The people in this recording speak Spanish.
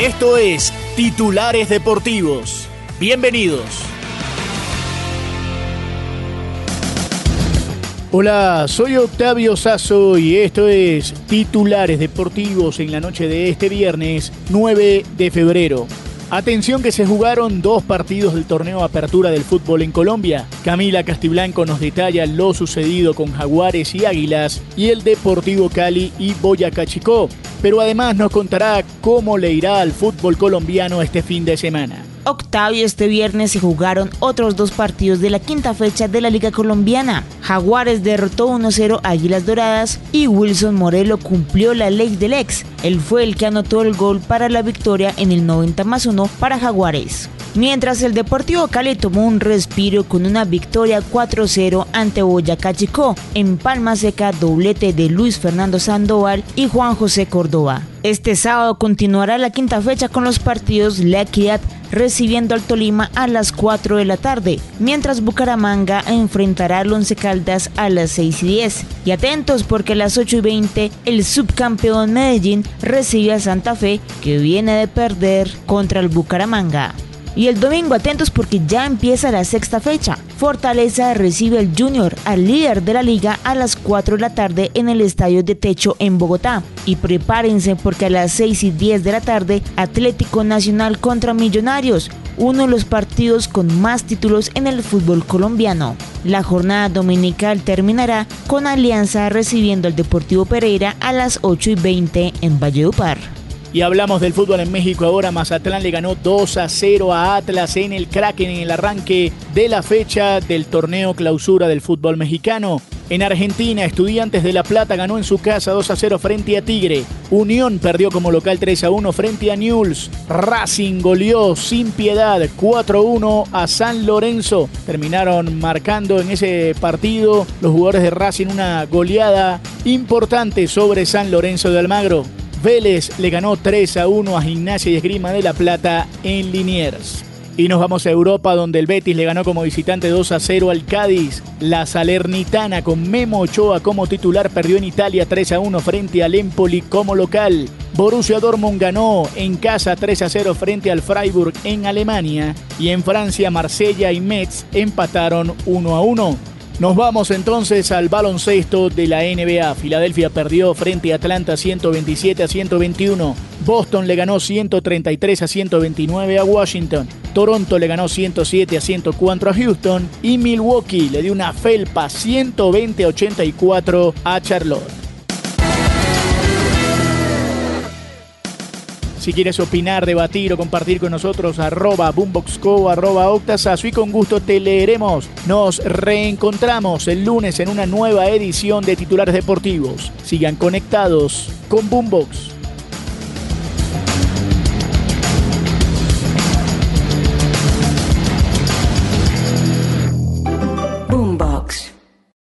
Esto es Titulares Deportivos. Bienvenidos. Hola, soy Octavio Sazo y esto es Titulares Deportivos en la noche de este viernes 9 de febrero. Atención que se jugaron dos partidos del torneo Apertura del Fútbol en Colombia. Camila Castiblanco nos detalla lo sucedido con Jaguares y Águilas y el Deportivo Cali y Boyacá Chicó. Pero además nos contará cómo le irá al fútbol colombiano este fin de semana. Octavio, este viernes se jugaron otros dos partidos de la quinta fecha de la Liga Colombiana. Jaguares derrotó 1-0 a Águilas Doradas y Wilson Morelo cumplió la ley del ex. Él fue el que anotó el gol para la victoria en el 90 más 1 para Jaguares. Mientras el Deportivo Cali tomó un respiro con una victoria 4-0 ante Boyacá Chicó, en Palma Seca doblete de Luis Fernando Sandoval y Juan José Córdoba. Este sábado continuará la quinta fecha con los partidos La Equidad recibiendo al Tolima a las 4 de la tarde, mientras Bucaramanga enfrentará al Once Caldas a las 6 y 10. Y atentos porque a las 8 y 20 el subcampeón Medellín recibe a Santa Fe que viene de perder contra el Bucaramanga. Y el domingo atentos porque ya empieza la sexta fecha. Fortaleza recibe al Junior, al líder de la liga, a las 4 de la tarde en el Estadio de Techo en Bogotá. Y prepárense porque a las 6 y 10 de la tarde, Atlético Nacional contra Millonarios, uno de los partidos con más títulos en el fútbol colombiano. La jornada dominical terminará con Alianza recibiendo al Deportivo Pereira a las 8 y 20 en Valledupar. Y hablamos del fútbol en México ahora. Mazatlán le ganó 2 a 0 a Atlas en el Kraken en el arranque de la fecha del torneo clausura del fútbol mexicano. En Argentina, Estudiantes de La Plata ganó en su casa 2 a 0 frente a Tigre. Unión perdió como local 3 a 1 frente a Newell's. Racing goleó sin piedad 4 a 1 a San Lorenzo. Terminaron marcando en ese partido los jugadores de Racing una goleada importante sobre San Lorenzo de Almagro. Vélez le ganó 3 a 1 a Gimnasia y Esgrima de La Plata en Liniers. Y nos vamos a Europa donde el Betis le ganó como visitante 2 a 0 al Cádiz. La Salernitana con Memo Ochoa como titular perdió en Italia 3 a 1 frente al Empoli como local. Borussia Dortmund ganó en casa 3 a 0 frente al Freiburg en Alemania. Y en Francia Marsella y Metz empataron 1 a 1. Nos vamos entonces al baloncesto de la NBA. Filadelfia perdió frente a Atlanta 127 a 121. Boston le ganó 133 a 129 a Washington. Toronto le ganó 107 a 104 a Houston. Y Milwaukee le dio una felpa 120 a 84 a Charlotte. Si quieres opinar, debatir o compartir con nosotros, arroba boomboxco, arroba octasazo y con gusto te leeremos. Nos reencontramos el lunes en una nueva edición de Titulares Deportivos. Sigan conectados con Boombox.